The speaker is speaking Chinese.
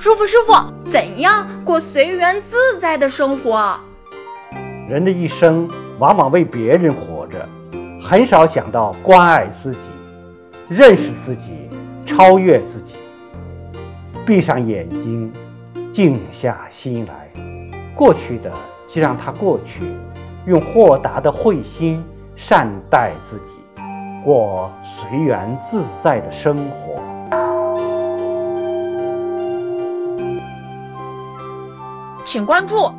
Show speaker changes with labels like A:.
A: 师傅，师傅，怎样过随缘自在的生活？
B: 人的一生往往为别人活着，很少想到关爱自己、认识自己、超越自己。闭上眼睛，静下心来，过去的就让它过去，用豁达的慧心善待自己，过随缘自在的生活。
A: 请关注。